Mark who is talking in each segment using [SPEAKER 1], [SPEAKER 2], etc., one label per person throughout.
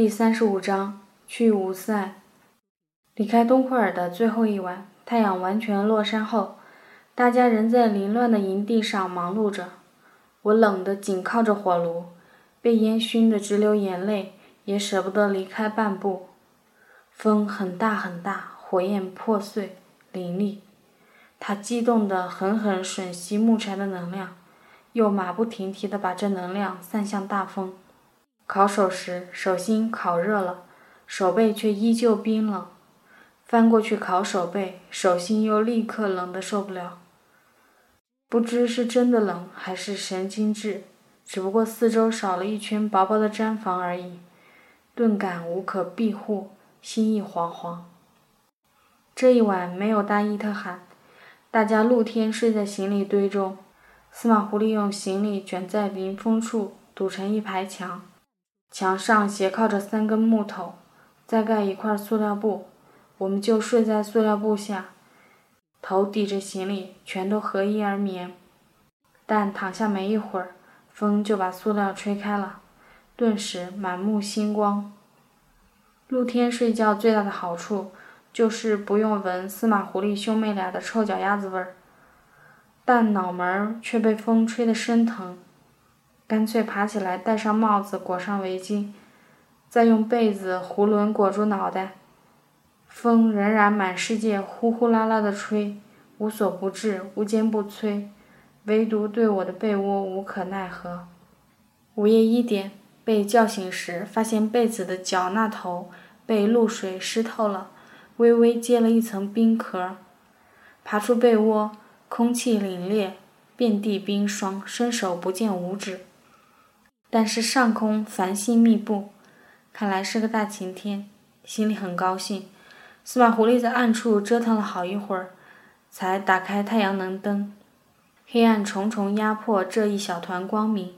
[SPEAKER 1] 第三十五章去无塞。离开东库尔的最后一晚，太阳完全落山后，大家仍在凌乱的营地上忙碌着。我冷得紧靠着火炉，被烟熏得直流眼泪，也舍不得离开半步。风很大很大，火焰破碎凌厉，它激动地狠狠吮吸木柴的能量，又马不停蹄地把这能量散向大风。烤手时，手心烤热了，手背却依旧冰冷。翻过去烤手背，手心又立刻冷得受不了。不知是真的冷，还是神经质，只不过四周少了一圈薄薄的毡房而已，顿感无可庇护，心意惶惶。这一晚没有搭伊特罕，大家露天睡在行李堆中。司马狐狸用行李卷在临风处，堵成一排墙。墙上斜靠着三根木头，再盖一块塑料布，我们就睡在塑料布下，头抵着行李，全都合衣而眠。但躺下没一会儿，风就把塑料吹开了，顿时满目星光。露天睡觉最大的好处，就是不用闻司马狐狸兄妹俩的臭脚丫子味儿，但脑门儿却被风吹得生疼。干脆爬起来，戴上帽子，裹上围巾，再用被子囫囵裹住脑袋。风仍然满世界呼呼啦啦的吹，无所不至，无坚不摧，唯独对我的被窝无可奈何。午夜一点被叫醒时，发现被子的脚那头被露水湿透了，微微结了一层冰壳。爬出被窝，空气凛冽，遍地冰霜，伸手不见五指。但是上空繁星密布，看来是个大晴天，心里很高兴。司马狐狸在暗处折腾了好一会儿，才打开太阳能灯。黑暗重重压迫这一小团光明。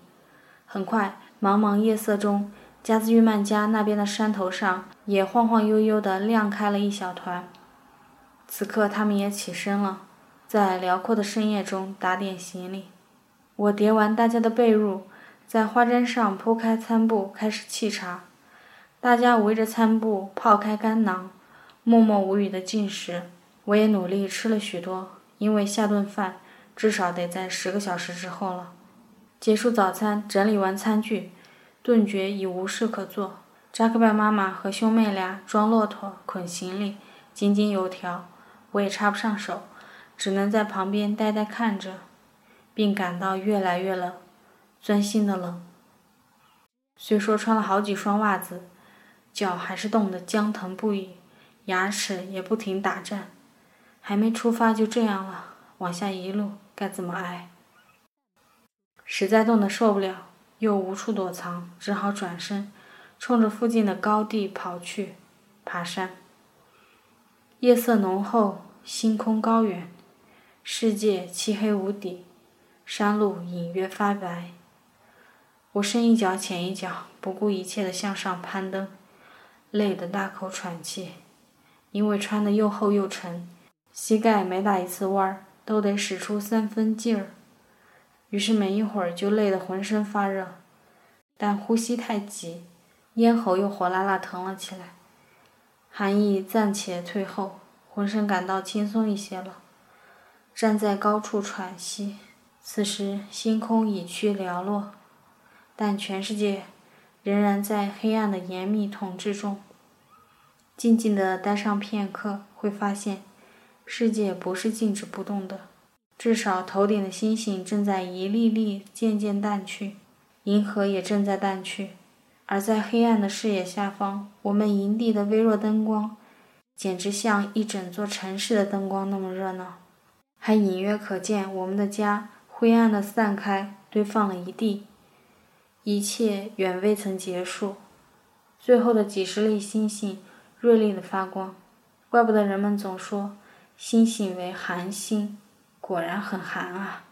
[SPEAKER 1] 很快，茫茫夜色中，加兹玉曼家那边的山头上也晃晃悠悠地亮开了一小团。此刻，他们也起身了，在辽阔的深夜中打点行李。我叠完大家的被褥。在花毡上铺开餐布，开始沏茶。大家围着餐布泡开干囊，默默无语的进食。我也努力吃了许多，因为下顿饭至少得在十个小时之后了。结束早餐，整理完餐具，顿觉已无事可做。扎克拜妈妈和兄妹俩装骆驼、捆行李、井井有条，我也插不上手，只能在旁边呆呆看着，并感到越来越冷。钻心的冷，虽说穿了好几双袜子，脚还是冻得僵疼不已，牙齿也不停打颤。还没出发就这样了，往下一路该怎么挨？实在冻得受不了，又无处躲藏，只好转身，冲着附近的高地跑去，爬山。夜色浓厚，星空高远，世界漆黑无底，山路隐约发白。我深一脚浅一脚，不顾一切地向上攀登，累得大口喘气。因为穿的又厚又沉，膝盖每打一次弯儿都得使出三分劲儿，于是没一会儿就累得浑身发热。但呼吸太急，咽喉又火辣辣疼了起来。寒意暂且退后，浑身感到轻松一些了。站在高处喘息，此时星空已去寥落。但全世界仍然在黑暗的严密统治中。静静地待上片刻，会发现世界不是静止不动的。至少头顶的星星正在一粒粒渐渐淡去，银河也正在淡去。而在黑暗的视野下方，我们营地的微弱灯光，简直像一整座城市的灯光那么热闹。还隐约可见我们的家灰暗的散开，堆放了一地。一切远未曾结束，最后的几十粒星星锐利的发光，怪不得人们总说星星为寒星，果然很寒啊！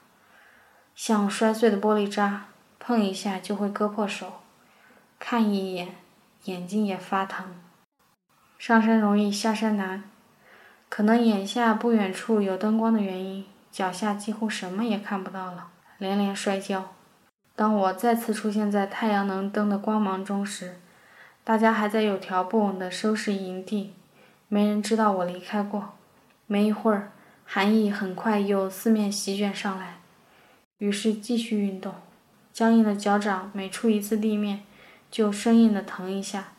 [SPEAKER 1] 像摔碎的玻璃渣，碰一下就会割破手，看一眼眼睛也发疼。上山容易下山难，可能眼下不远处有灯光的原因，脚下几乎什么也看不到了，连连摔跤。当我再次出现在太阳能灯的光芒中时，大家还在有条不紊地收拾营地，没人知道我离开过。没一会儿，寒意很快又四面席卷上来，于是继续运动。僵硬的脚掌每触一次地面，就生硬地疼一下。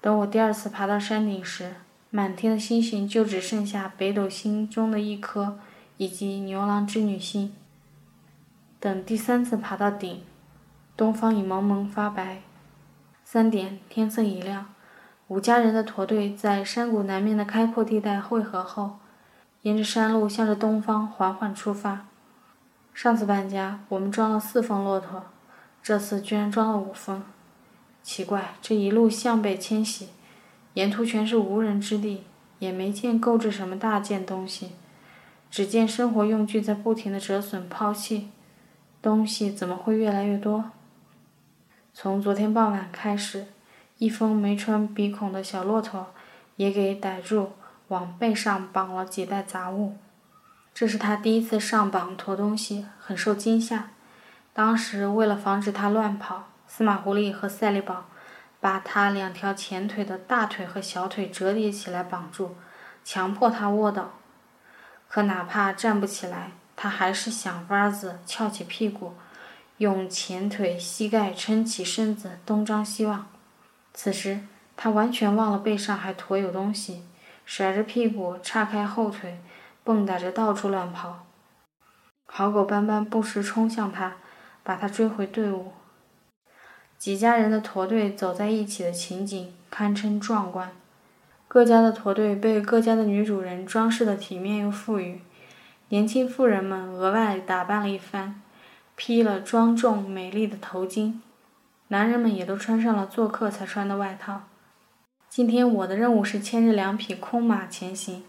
[SPEAKER 1] 等我第二次爬到山顶时，满天的星星就只剩下北斗星中的一颗，以及牛郎织女星。等第三次爬到顶，东方已蒙蒙发白。三点，天色一亮，五家人的驼队在山谷南面的开阔地带汇合后，沿着山路向着东方缓缓出发。上次搬家，我们装了四峰骆驼，这次居然装了五峰。奇怪，这一路向北迁徙。沿途全是无人之地，也没见购置什么大件东西，只见生活用具在不停的折损抛弃。东西怎么会越来越多？从昨天傍晚开始，一峰没穿鼻孔的小骆驼也给逮住，往背上绑了几袋杂物。这是他第一次上绑驮东西，很受惊吓。当时为了防止他乱跑，司马狐狸和赛利宝。把他两条前腿的大腿和小腿折叠起来绑住，强迫他卧倒。可哪怕站不起来，他还是想法子翘起屁股，用前腿、膝盖撑起身子，东张西望。此时，他完全忘了背上还驮有东西，甩着屁股，叉开后腿，蹦跶着到处乱跑。好狗斑斑不时冲向他，把他追回队伍。几家人的驼队走在一起的情景堪称壮观。各家的驼队被各家的女主人装饰得体面又富裕，年轻妇人们额外打扮了一番，披了庄重美丽的头巾，男人们也都穿上了做客才穿的外套。今天我的任务是牵着两匹空马前行，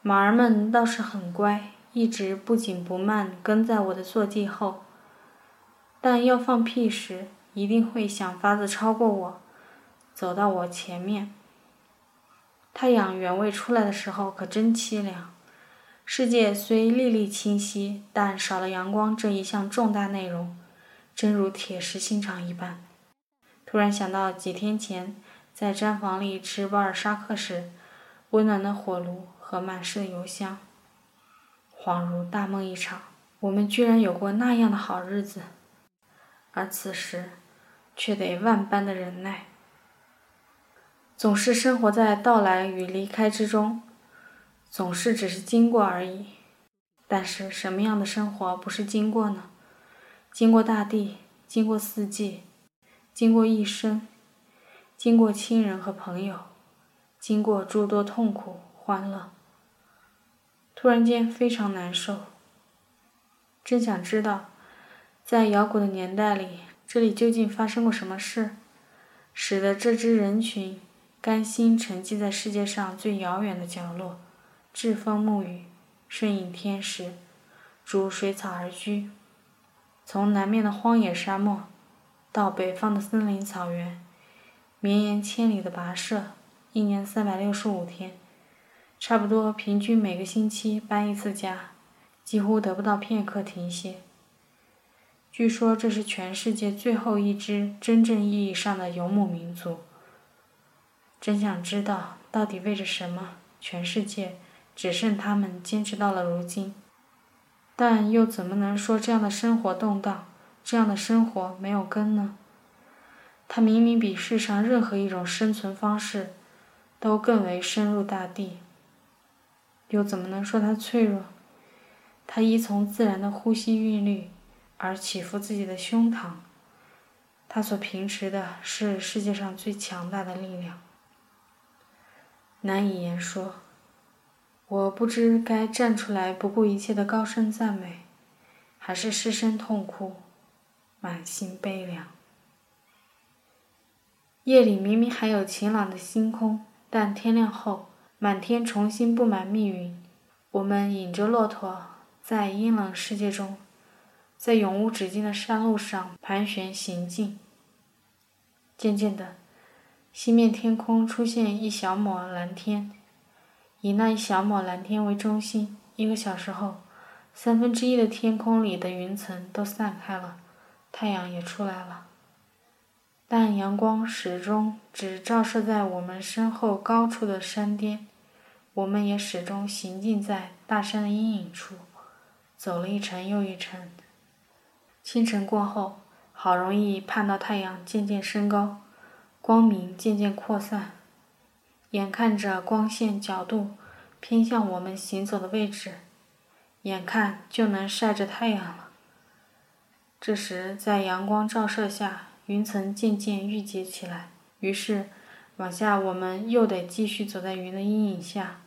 [SPEAKER 1] 马儿们倒是很乖，一直不紧不慢跟在我的坐骑后，但要放屁时。一定会想法子超过我，走到我前面。太阳原未出来的时候可真凄凉，世界虽历历清晰，但少了阳光这一项重大内容，真如铁石心肠一般。突然想到几天前在毡房里吃巴尔沙克时，温暖的火炉和满室的油香，恍如大梦一场。我们居然有过那样的好日子，而此时。却得万般的忍耐，总是生活在到来与离开之中，总是只是经过而已。但是什么样的生活不是经过呢？经过大地，经过四季，经过一生，经过亲人和朋友，经过诸多痛苦、欢乐。突然间非常难受，真想知道，在摇滚的年代里。这里究竟发生过什么事，使得这支人群甘心沉寂在世界上最遥远的角落，栉风沐雨，顺应天时，逐水草而居？从南面的荒野沙漠，到北方的森林草原，绵延千里的跋涉，一年三百六十五天，差不多平均每个星期搬一次家，几乎得不到片刻停歇。据说这是全世界最后一支真正意义上的游牧民族。真想知道，到底为着什么，全世界只剩他们坚持到了如今？但又怎么能说这样的生活动荡，这样的生活没有根呢？它明明比世上任何一种生存方式都更为深入大地。又怎么能说它脆弱？它依从自然的呼吸韵律。而起伏自己的胸膛，他所凭持的是世界上最强大的力量，难以言说。我不知该站出来不顾一切的高声赞美，还是失声痛哭，满心悲凉。夜里明明还有晴朗的星空，但天亮后，满天重新布满密云。我们引着骆驼，在阴冷世界中。在永无止境的山路上盘旋行进。渐渐的，西面天空出现一小抹蓝天，以那一小抹蓝天为中心。一个小时后，三分之一的天空里的云层都散开了，太阳也出来了。但阳光始终只照射在我们身后高处的山巅，我们也始终行进在大山的阴影处，走了一程又一程。清晨过后，好容易盼到太阳渐渐升高，光明渐渐扩散，眼看着光线角度偏向我们行走的位置，眼看就能晒着太阳了。这时，在阳光照射下，云层渐渐郁结起来，于是往下我们又得继续走在云的阴影下，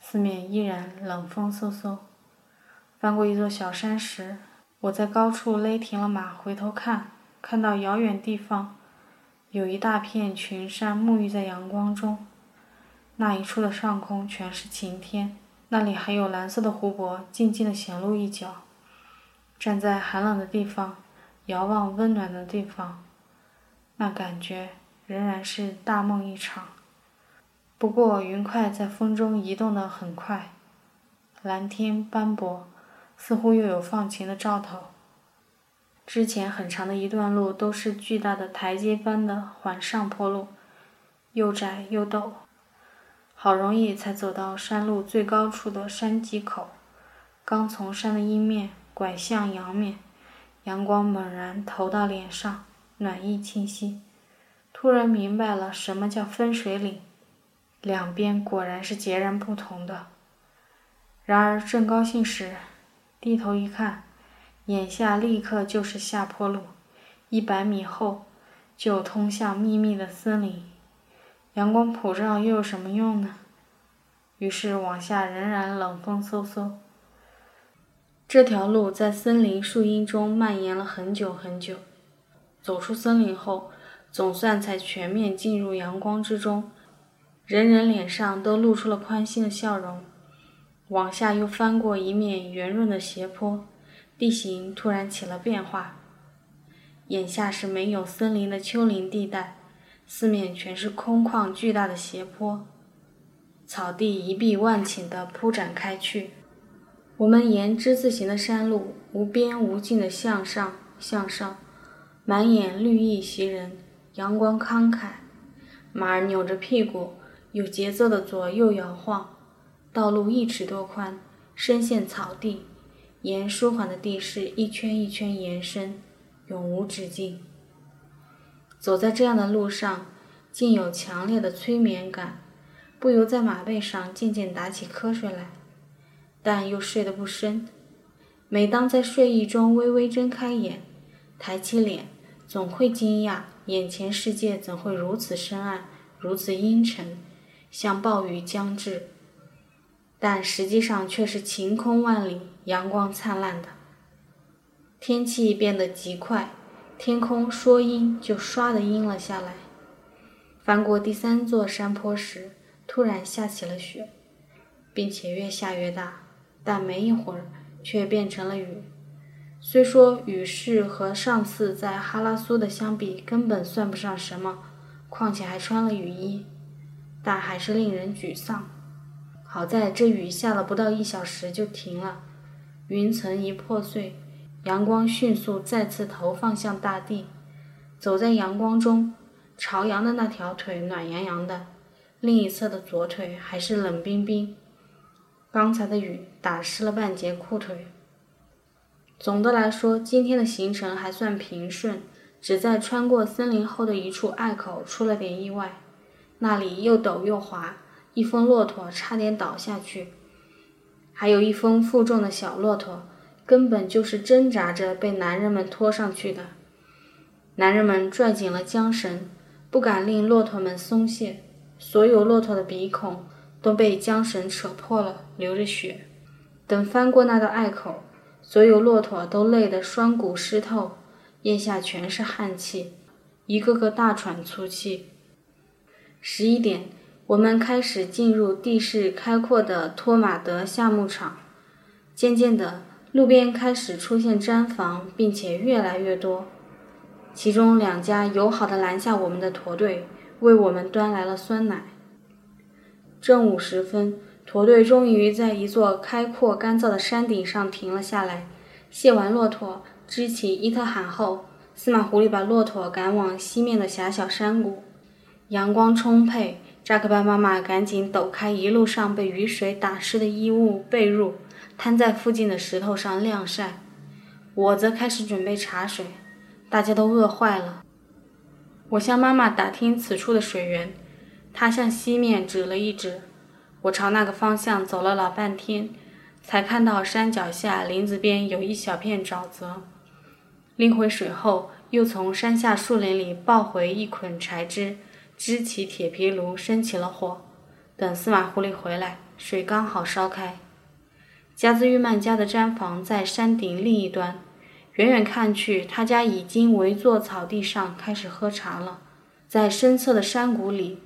[SPEAKER 1] 四面依然冷风嗖嗖。翻过一座小山时，我在高处勒停了马，回头看，看到遥远地方有一大片群山沐浴在阳光中，那一处的上空全是晴天，那里还有蓝色的湖泊静静地显露一角。站在寒冷的地方，遥望温暖的地方。那感觉仍然是大梦一场，不过云块在风中移动得很快，蓝天斑驳，似乎又有放晴的兆头。之前很长的一段路都是巨大的台阶般的缓上坡路，又窄又陡，好容易才走到山路最高处的山脊口，刚从山的阴面拐向阳面，阳光猛然投到脸上。暖意清晰，突然明白了什么叫分水岭，两边果然是截然不同的。然而正高兴时，低头一看，眼下立刻就是下坡路，一百米后就通向密密的森林。阳光普照又有什么用呢？于是往下仍然冷风嗖嗖。这条路在森林树荫中蔓延了很久很久。走出森林后，总算才全面进入阳光之中，人人脸上都露出了宽心的笑容。往下又翻过一面圆润的斜坡，地形突然起了变化。眼下是没有森林的丘陵地带，四面全是空旷巨大的斜坡，草地一碧万顷地铺展开去。我们沿之字形的山路无边无尽地向上，向上。满眼绿意袭人，阳光慷慨，马儿扭着屁股，有节奏的左右摇晃。道路一尺多宽，深陷草地，沿舒缓的地势一圈一圈延伸，永无止境。走在这样的路上，竟有强烈的催眠感，不由在马背上渐渐打起瞌睡来，但又睡得不深。每当在睡意中微微睁开眼，抬起脸。总会惊讶，眼前世界怎会如此深暗，如此阴沉，像暴雨将至。但实际上却是晴空万里，阳光灿烂的。天气变得极快，天空说阴就唰的阴了下来。翻过第三座山坡时，突然下起了雪，并且越下越大，但没一会儿却变成了雨。虽说雨势和上次在哈拉苏的相比根本算不上什么，况且还穿了雨衣，但还是令人沮丧。好在这雨下了不到一小时就停了，云层一破碎，阳光迅速再次投放向大地。走在阳光中，朝阳的那条腿暖洋洋的，另一侧的左腿还是冷冰冰。刚才的雨打湿了半截裤腿。总的来说，今天的行程还算平顺，只在穿过森林后的一处隘口出了点意外。那里又陡又滑，一峰骆驼差点倒下去，还有一峰负重的小骆驼，根本就是挣扎着被男人们拖上去的。男人们拽紧了缰绳，不敢令骆驼们松懈，所有骆驼的鼻孔都被缰绳扯破了，流着血。等翻过那道隘口。所有骆驼都累得双骨湿透，腋下全是汗气，一个个大喘粗气。十一点，我们开始进入地势开阔的托马德夏牧场。渐渐的，路边开始出现毡房，并且越来越多。其中两家友好的拦下我们的驼队，为我们端来了酸奶。正午时分。驼队终于在一座开阔干燥的山顶上停了下来，卸完骆驼，支起伊特罕后，司马狐狸把骆驼赶往西面的狭小山谷。阳光充沛，扎克巴妈妈赶紧抖开一路上被雨水打湿的衣物被褥，摊在附近的石头上晾晒。我则开始准备茶水。大家都饿坏了。我向妈妈打听此处的水源，她向西面指了一指。我朝那个方向走了老半天，才看到山脚下林子边有一小片沼泽。拎回水后，又从山下树林里抱回一捆柴枝，支起铁皮炉，生起了火。等司马狐狸回来，水刚好烧开。加兹玉曼家的毡房在山顶另一端，远远看去，他家已经围坐草地上开始喝茶了。在深侧的山谷里，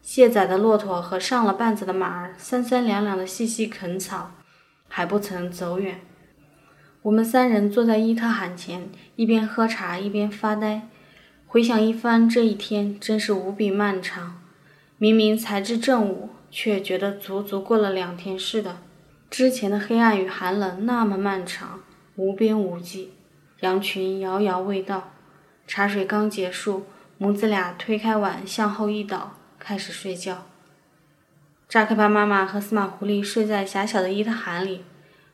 [SPEAKER 1] 卸载的骆驼和上了绊子的马儿三三两两的细细啃草，还不曾走远。我们三人坐在伊特罕前，一边喝茶一边发呆，回想一番这一天，真是无比漫长。明明才至正午，却觉得足足过了两天似的。之前的黑暗与寒冷那么漫长，无边无际。羊群遥遥未到，茶水刚结束，母子俩推开碗，向后一倒，开始睡觉。扎克巴妈妈和司马狐狸睡在狭小的伊特罕里。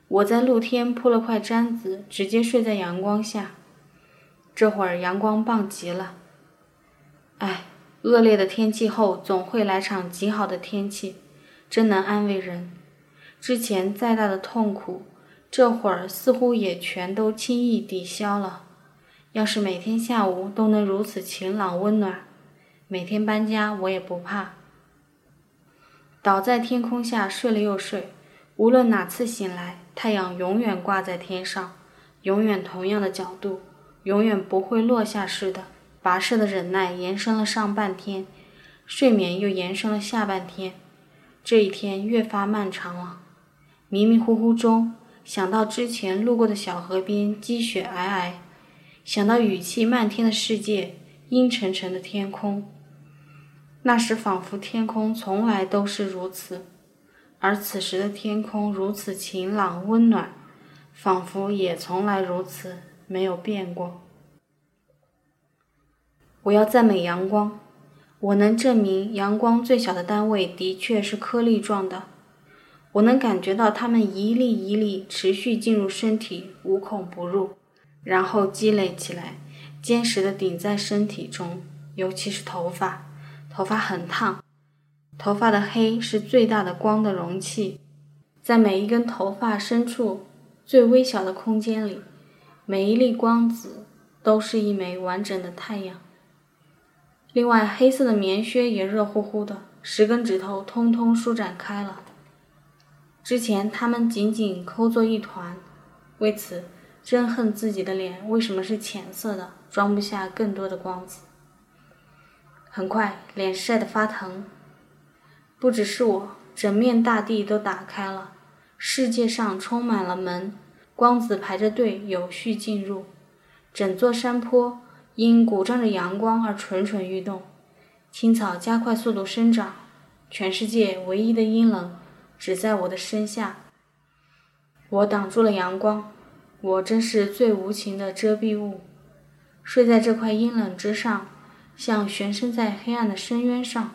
[SPEAKER 1] 我在露天铺了块毡子，直接睡在阳光下。这会儿阳光棒极了。唉，恶劣的天气后总会来场极好的天气，真能安慰人。之前再大的痛苦，这会儿似乎也全都轻易抵消了。要是每天下午都能如此晴朗温暖，每天搬家我也不怕。倒在天空下睡了又睡，无论哪次醒来。太阳永远挂在天上，永远同样的角度，永远不会落下似的。跋涉的忍耐延伸了上半天，睡眠又延伸了下半天。这一天越发漫长了。迷迷糊糊中，想到之前路过的小河边积雪皑皑，想到雨气漫天的世界，阴沉沉的天空。那时仿佛天空从来都是如此。而此时的天空如此晴朗温暖，仿佛也从来如此没有变过。我要赞美阳光，我能证明阳光最小的单位的确是颗粒状的。我能感觉到它们一粒一粒持续进入身体，无孔不入，然后积累起来，坚实的顶在身体中，尤其是头发，头发很烫。头发的黑是最大的光的容器，在每一根头发深处最微小的空间里，每一粒光子都是一枚完整的太阳。另外，黑色的棉靴也热乎乎的，十根指头通通舒展开了。之前他们紧紧抠作一团，为此真恨自己的脸为什么是浅色的，装不下更多的光子。很快，脸晒得发疼。不只是我，整面大地都打开了，世界上充满了门，光子排着队有序进入，整座山坡因鼓胀着阳光而蠢蠢欲动，青草加快速度生长，全世界唯一的阴冷只在我的身下，我挡住了阳光，我真是最无情的遮蔽物，睡在这块阴冷之上，像悬身在黑暗的深渊上。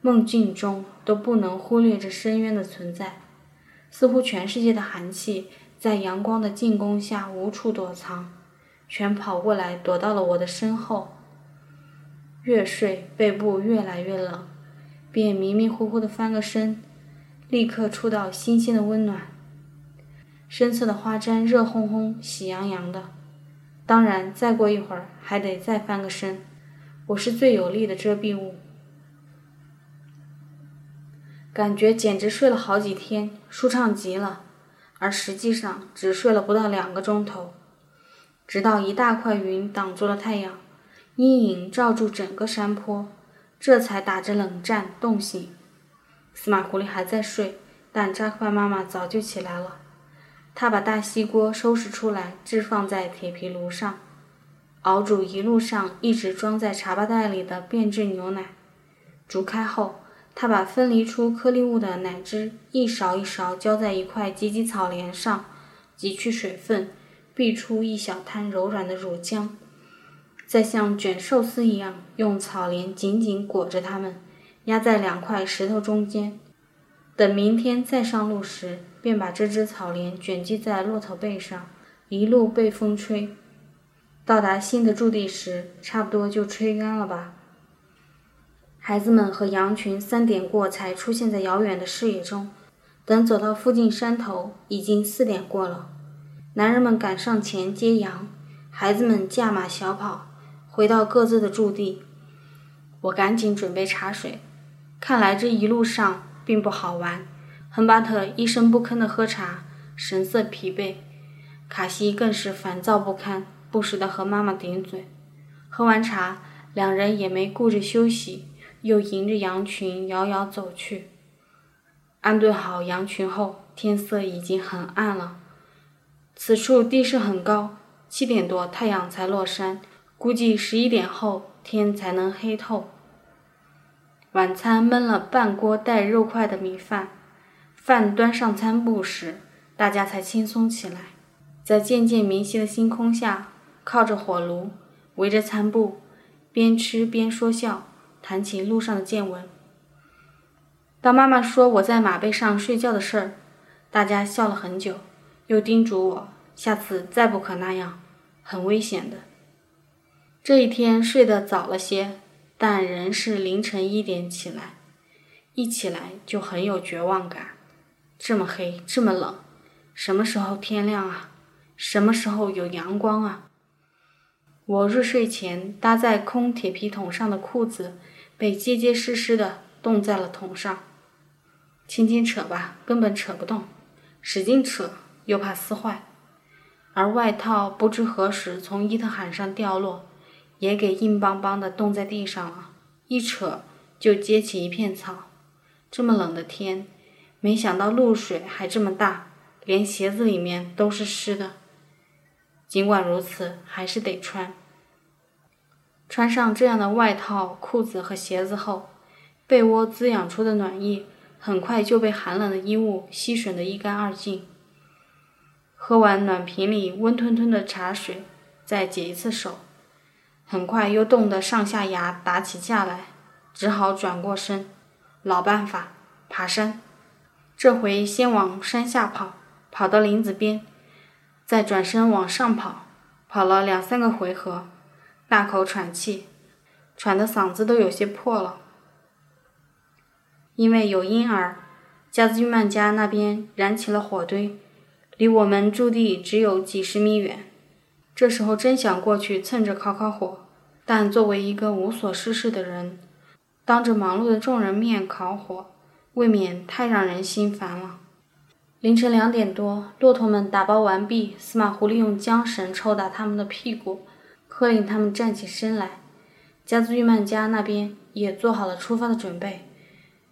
[SPEAKER 1] 梦境中都不能忽略这深渊的存在，似乎全世界的寒气在阳光的进攻下无处躲藏，全跑过来躲到了我的身后。越睡背部越来越冷，便迷迷糊糊的翻个身，立刻触到新鲜的温暖。深色的花毡热烘烘、喜洋洋的，当然再过一会儿还得再翻个身。我是最有力的遮蔽物。感觉简直睡了好几天，舒畅极了，而实际上只睡了不到两个钟头。直到一大块云挡住了太阳，阴影罩住整个山坡，这才打着冷战冻醒。司马狐狸还在睡，但扎克巴妈妈早就起来了。她把大锡锅收拾出来，置放在铁皮炉上，熬煮一路上一直装在茶包袋里的变质牛奶。煮开后。他把分离出颗粒物的奶汁一勺一勺浇在一块芨芨草帘上，挤去水分，逼出一小滩柔软的乳浆，再像卷寿司一样用草帘紧紧裹着它们，压在两块石头中间。等明天再上路时，便把这只草帘卷系在骆驼背上，一路被风吹。到达新的驻地时，差不多就吹干了吧。孩子们和羊群三点过才出现在遥远的视野中。等走到附近山头，已经四点过了。男人们赶上前接羊，孩子们驾马小跑，回到各自的驻地。我赶紧准备茶水。看来这一路上并不好玩。亨巴特一声不吭地喝茶，神色疲惫。卡西更是烦躁不堪，不时地和妈妈顶嘴。喝完茶，两人也没顾着休息，又迎着羊群遥遥走去。安顿好羊群后，天色已经很暗了。此处地势很高，七点多太阳才落山，估计十一点后天才能黑透。晚餐焖了半锅带肉块的米饭，饭端上餐布时，大家才轻松起来。在渐渐明晰的星空下，靠着火炉，围着餐布，边吃边说笑，谈起路上的见闻。当妈妈说我在马背上睡觉的事儿，大家笑了很久，又叮嘱我下次再不可那样，很危险的。这一天睡得早了些，但仍是凌晨一点起来，一起来就很有绝望感。这么黑，这么冷，什么时候天亮啊？什么时候有阳光啊？我入睡前搭在空铁皮桶上的裤子被结结实实的冻在了桶上。轻轻扯吧，根本扯不动；使劲扯，又怕撕坏。而外套不知何时从伊特罕上掉落，也给硬邦邦的冻在地上了。一扯就结起一片草。这么冷的天，没想到露水还这么大，连鞋子里面都是湿的。尽管如此，还是得穿。穿上这样的外套、裤子和鞋子后，被窝滋养出的暖意。很快就被寒冷的衣物吸吮得一干二净。喝完暖瓶里温吞吞的茶水，再解一次手，很快又冻得上下牙打起架来，只好转过身。老办法，爬山。这回先往山下跑，跑到林子边，再转身往上跑，跑了两三个回合，大口喘气，喘得嗓子都有些破了。因为有婴儿，加兹曼家那边燃起了火堆，离我们驻地只有几十米远。这时候真想过去蹭着烤烤火，但作为一个无所事事的人，当着忙碌的众人面烤火，未免太让人心烦了。凌晨两点多，骆驼们打包完毕，司马狐狸用缰绳抽打他们的屁股，喝令他们站起身来。加兹玉曼家那边也做好了出发的准备。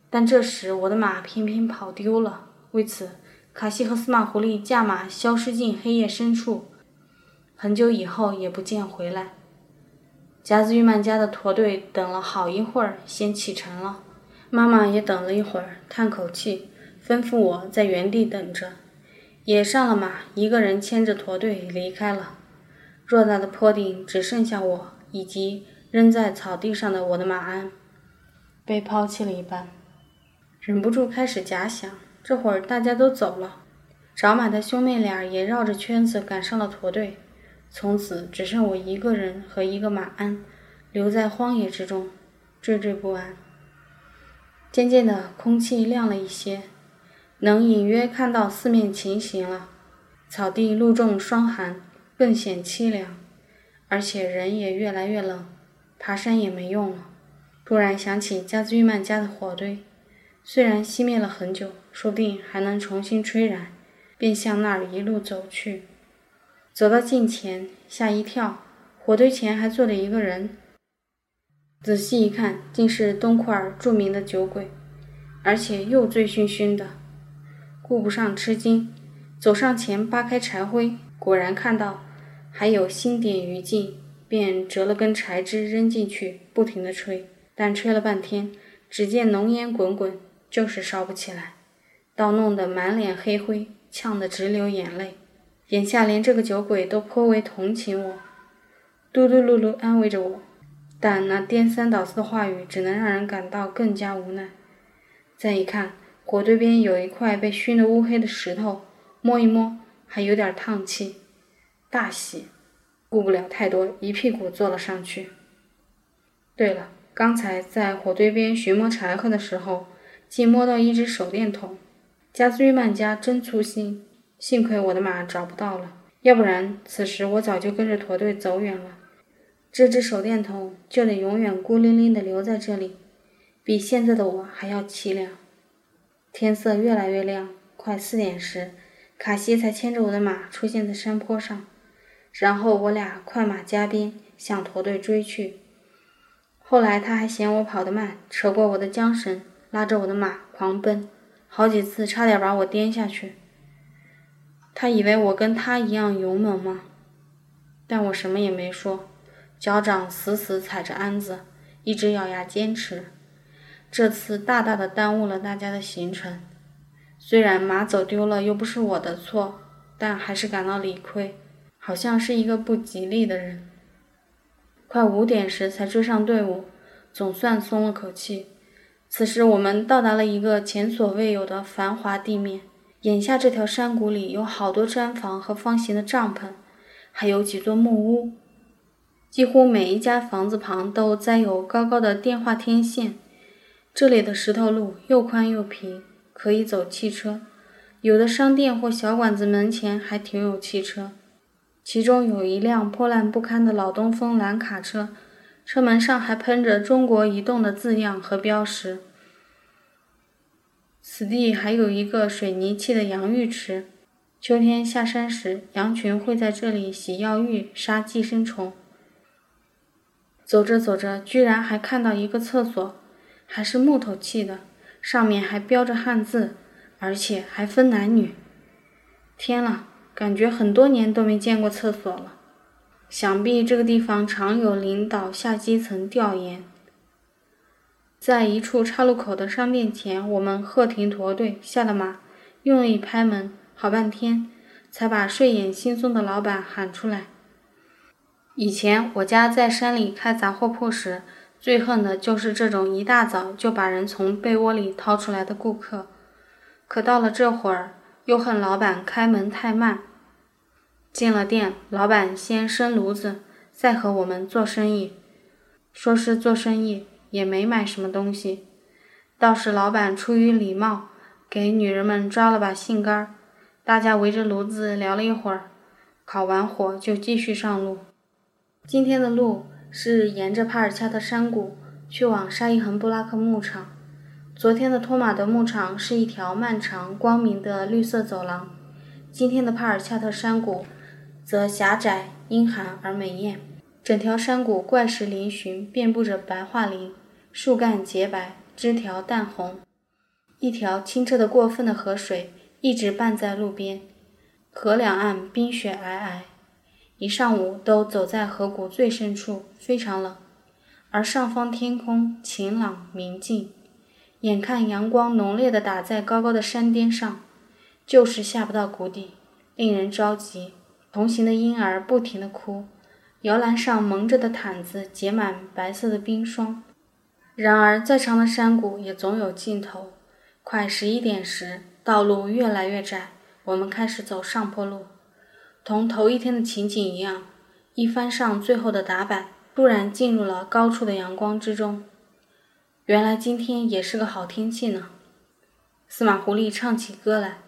[SPEAKER 1] 但这时我的马偏偏跑丢了，为此卡西和司马狐狸驾马消失进黑夜深处，很久以后也不见回来。夹子玉曼家的驼队等了好一会儿，先启程了。妈妈也等了一会儿，叹口气，吩咐我在原地等着，也上了马，一个人牵着驼队离开了。偌大的坡顶只剩下我以及扔在草地上的我的马鞍，被抛弃了一般。忍不住开始假想，这会儿大家都走了，找马的兄妹俩也绕着圈子赶上了驼队，从此只剩我一个人和一个马鞍，留在荒野之中，惴惴不安。渐渐的，空气亮了一些，能隐约看到四面情形了。草地露重霜寒，更显凄凉，而且人也越来越冷，爬山也没用了。突然想起加兹玉曼家的火堆。虽然熄灭了很久，说不定还能重新吹燃，便向那儿一路走去。走到近前，吓一跳，火堆前还坐着一个人。仔细一看，竟是东库尔著名的酒鬼，而且又醉醺醺的。顾不上吃惊，走上前扒开柴灰，果然看到还有星点余烬，便折了根柴枝扔进去，不停地吹。但吹了半天，只见浓烟滚滚。就是烧不起来，倒弄得满脸黑灰，呛得直流眼泪。眼下连这个酒鬼都颇为同情我，嘟嘟噜噜安慰着我。但那颠三倒四的话语只能让人感到更加无奈。再一看，火堆边有一块被熏得乌黑的石头，摸一摸还有点烫气。大喜，顾不了太多，一屁股坐了上去。对了，刚才在火堆边寻摸柴禾的时候，竟摸到一只手电筒。加斯瑞曼家真粗心，幸亏我的马找不到了，要不然此时我早就跟着驼队走远了。这只手电筒就得永远孤零零地留在这里，比现在的我还要凄凉。天色越来越亮，快四点时，卡西才牵着我的马出现在山坡上，然后我俩快马加鞭向驼队追去。后来他还嫌我跑得慢，扯过我的缰绳，拉着我的马狂奔。好几次差点把我颠下去，他以为我跟他一样勇猛吗？但我什么也没说，脚掌死死踩着鞍子，一直咬牙坚持。这次大大的耽误了大家的行程。虽然马走丢了又不是我的错，但还是感到理亏，好像是一个不吉利的人。快五点时才追上队伍，总算松了口气。此时，我们到达了一个前所未有的繁华地面。眼下这条山谷里有好多毡房和方形的帐篷，还有几座木屋。几乎每一家房子旁都栽有高高的电话天线。这里的石头路又宽又平，可以走汽车。有的商店或小馆子门前还停有汽车，其中有一辆破烂不堪的老东风蓝卡车。车门上还喷着“中国移动”的字样和标识。此地还有一个水泥砌的洋浴池，秋天下山时，羊群会在这里洗药浴、杀寄生虫。走着走着，居然还看到一个厕所，还是木头砌的，上面还标着汉字，而且还分男女。天呐，感觉很多年都没见过厕所了。想必这个地方常有领导下基层调研。在一处岔路口的商店前，我们喝停驼队，下了马，用力拍门，好半天才把睡眼惺忪的老板喊出来。以前我家在山里开杂货铺时，最恨的就是这种一大早就把人从被窝里掏出来的顾客。可到了这会儿，又恨老板开门太慢。进了店，老板先生炉子，再和我们做生意。说是做生意，也没买什么东西。倒是老板出于礼貌，给女人们抓了把杏干儿，大家围着炉子聊了一会儿，烤完火就继续上路。今天的路是沿着帕尔恰特山谷去往沙伊恒布拉克牧场。昨天的托马德牧场是一条漫长光明的绿色走廊，今天的帕尔恰特山谷。则狭窄、阴寒而美艳。整条山谷怪石嶙峋，遍布着白桦林，树干洁白，枝条淡红。一条清澈的过分的河水一直伴在路边，河两岸冰雪皑皑。一上午都走在河谷最深处，非常冷。而上方天空晴朗明净，眼看阳光浓烈地打在高高的山巅上，就是下不到谷底，令人着急。同行的婴儿不停地哭，摇篮上蒙着的毯子结满白色的冰霜。然而，再长的山谷也总有尽头。快十一点时，道路越来越窄，我们开始走上坡路。同头一天的情景一样，一翻上最后的打板，突然进入了高处的阳光之中。原来今天也是个好天气呢。司马狐狸唱起歌来，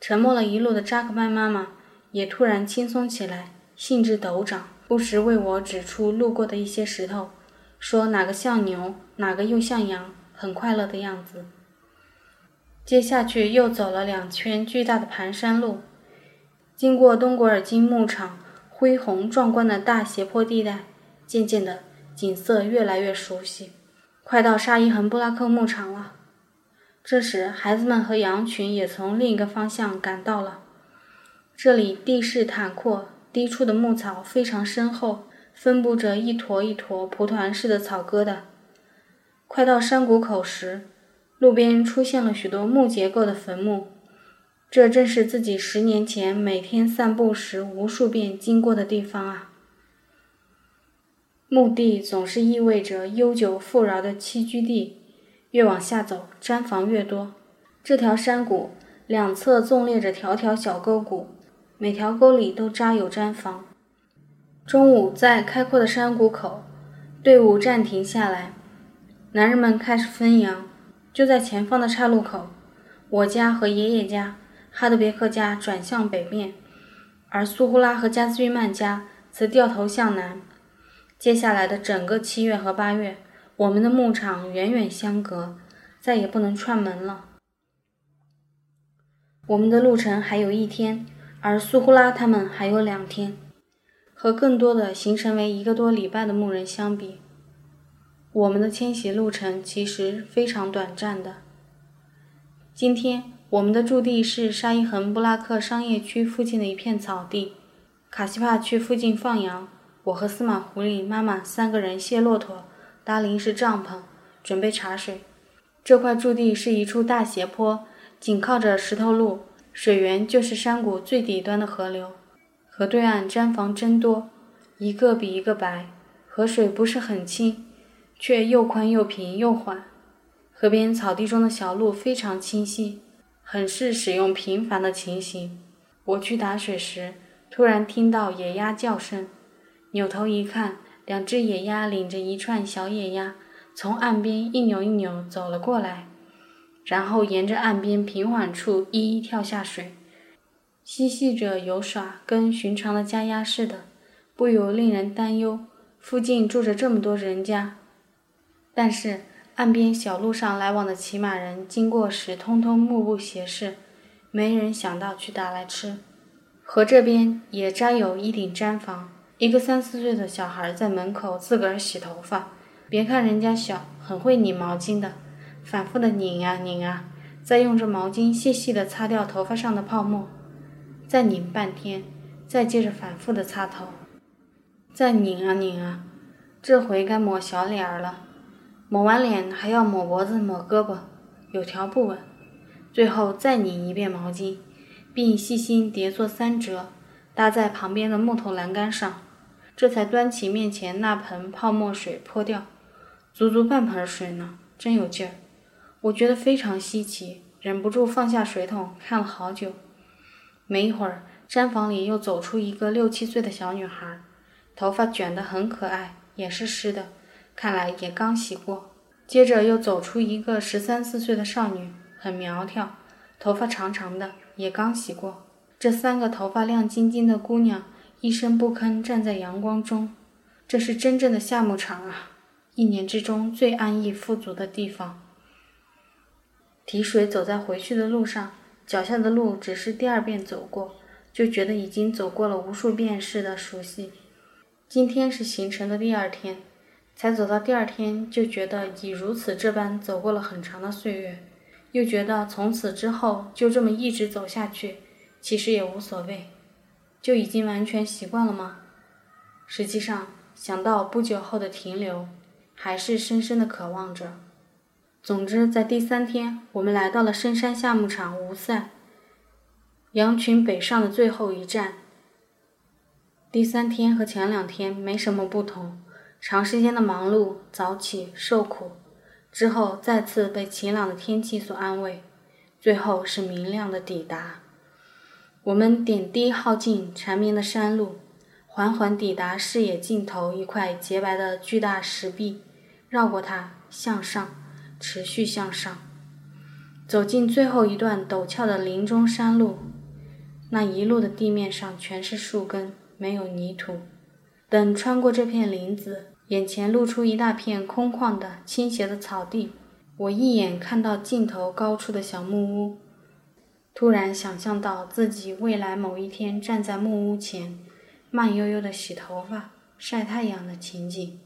[SPEAKER 1] 沉默了一路的扎克曼妈妈。也突然轻松起来，兴致陡长，不时为我指出路过的一些石头，说哪个像牛，哪个又像羊，很快乐的样子。接下去又走了两圈巨大的盘山路，经过东果尔金牧场恢宏壮观的大斜坡地带，渐渐的景色越来越熟悉，快到沙伊恒布拉克牧场了。这时，孩子们和羊群也从另一个方向赶到了。这里地势坦阔，低处的牧草非常深厚，分布着一坨一坨蒲团似的草疙瘩。快到山谷口时，路边出现了许多木结构的坟墓，这正是自己十年前每天散步时无数遍经过的地方啊！墓地总是意味着悠久富饶的栖居地。越往下走，毡房越多。这条山谷两侧纵列着条条小沟谷，每条沟里都扎有毡房。中午，在开阔的山谷口，队伍暂停下来，男人们开始分羊。就在前方的岔路口，我家和爷爷家、哈德别克家转向北面，而苏呼拉和加兹玉曼家则掉头向南。接下来的整个七月和八月，我们的牧场远远相隔，再也不能串门了。我们的路程还有一天，而苏呼拉他们还有两天。和更多的形成为一个多礼拜的牧人相比，我们的迁徙路程其实非常短暂的。今天我们的驻地是沙伊恒布拉克商业区附近的一片草地。卡西帕去附近放羊，我和司马狐狸妈妈三个人卸骆驼，搭临时帐篷，准备茶水。这块驻地是一处大斜坡，紧靠着石头路，水源就是山谷最底端的河流。河对岸毡房真多，一个比一个白。河水不是很清，却又宽又平又缓。河边草地中的小路非常清晰，很是使用频繁的情形。我去打水时，突然听到野鸭叫声，扭头一看，两只野鸭领着一串小野鸭从岸边一扭一扭走了过来，然后沿着岸边平缓处一一跳下水。嬉戏着游耍，跟寻常的家鸭似的，不由令人担忧。附近住着这么多人家，但是岸边小路上来往的骑马人经过时，通通目不斜视，没人想到去打来吃。河这边也扎有一顶毡房，一个三四岁的小孩在门口自个儿洗头发。别看人家小，很会拧毛巾的，反复的拧啊拧啊，再用这毛巾细细的擦掉头发上的泡沫。再拧半天，再接着反复的擦头，再拧啊拧啊，这回该抹小脸儿了。抹完脸还要抹脖子、抹胳膊，有条不紊。最后再拧一遍毛巾，并细心叠做三折，搭在旁边的木头栏杆上，这才端起面前那盆泡沫水泼掉，足足半盆水呢，真有劲儿。我觉得非常稀奇，忍不住放下水桶看了好久。没一会儿，毡房里又走出一个六七岁的小女孩，头发卷得很可爱，也是湿的，看来也刚洗过。接着又走出一个十三四岁的少女，很苗条，头发长长的，也刚洗过。这三个头发亮晶晶的姑娘一声不吭站在阳光中，这是真正的夏牧场啊，一年之中最安逸富足的地方。提水走在回去的路上。脚下的路只是第二遍走过，就觉得已经走过了无数遍似的熟悉。今天是行程的第二天，才走到第二天，就觉得已如此这般走过了很长的岁月，又觉得从此之后就这么一直走下去，其实也无所谓，就已经完全习惯了吗？实际上，想到不久后的停留，还是深深的渴望着。总之，在第三天，我们来到了深山夏牧场吴赛，羊群北上的最后一站。第三天和前两天没什么不同，长时间的忙碌、早起、受苦，之后再次被晴朗的天气所安慰，最后是明亮的抵达。我们点滴耗尽缠绵的山路，缓缓抵达视野尽头一块洁白的巨大石壁，绕过它向上。持续向上，走进最后一段陡峭的林中山路。那一路的地面上全是树根，没有泥土。等穿过这片林子，眼前露出一大片空旷的、倾斜的草地。我一眼看到尽头高处的小木屋，突然想象到自己未来某一天站在木屋前，慢悠悠地洗头发、晒太阳的情景。